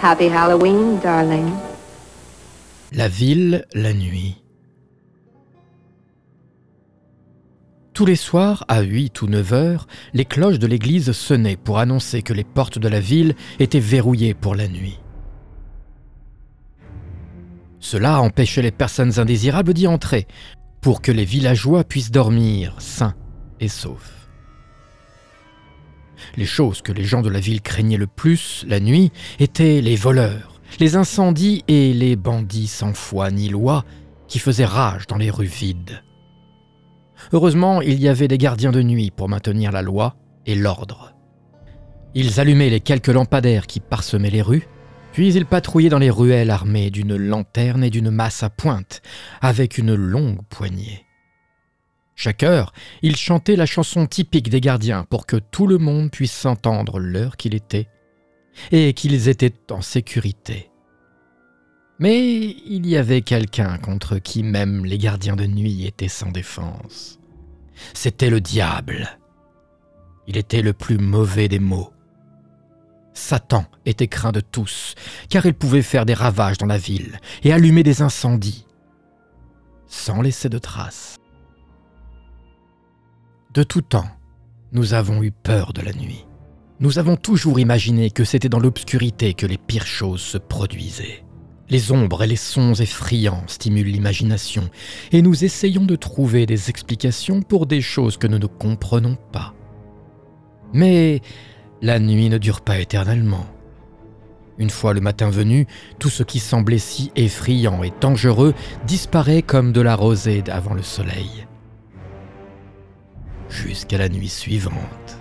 Happy Halloween, darling. La ville, la nuit. Tous les soirs, à 8 ou 9 heures, les cloches de l'église sonnaient pour annoncer que les portes de la ville étaient verrouillées pour la nuit. Cela empêchait les personnes indésirables d'y entrer, pour que les villageois puissent dormir sains et saufs. Les choses que les gens de la ville craignaient le plus la nuit étaient les voleurs, les incendies et les bandits sans foi ni loi qui faisaient rage dans les rues vides. Heureusement, il y avait des gardiens de nuit pour maintenir la loi et l'ordre. Ils allumaient les quelques lampadaires qui parsemaient les rues, puis ils patrouillaient dans les ruelles armés d'une lanterne et d'une masse à pointe, avec une longue poignée. Chaque heure, ils chantaient la chanson typique des gardiens pour que tout le monde puisse entendre l'heure qu'il était et qu'ils étaient en sécurité. Mais il y avait quelqu'un contre qui même les gardiens de nuit étaient sans défense. C'était le diable. Il était le plus mauvais des maux. Satan était craint de tous, car il pouvait faire des ravages dans la ville et allumer des incendies, sans laisser de traces. De tout temps, nous avons eu peur de la nuit. Nous avons toujours imaginé que c'était dans l'obscurité que les pires choses se produisaient. Les ombres et les sons effrayants stimulent l'imagination, et nous essayons de trouver des explications pour des choses que nous ne comprenons pas. Mais la nuit ne dure pas éternellement. Une fois le matin venu, tout ce qui semblait si effrayant et dangereux disparaît comme de la rosée avant le soleil. Jusqu'à la nuit suivante.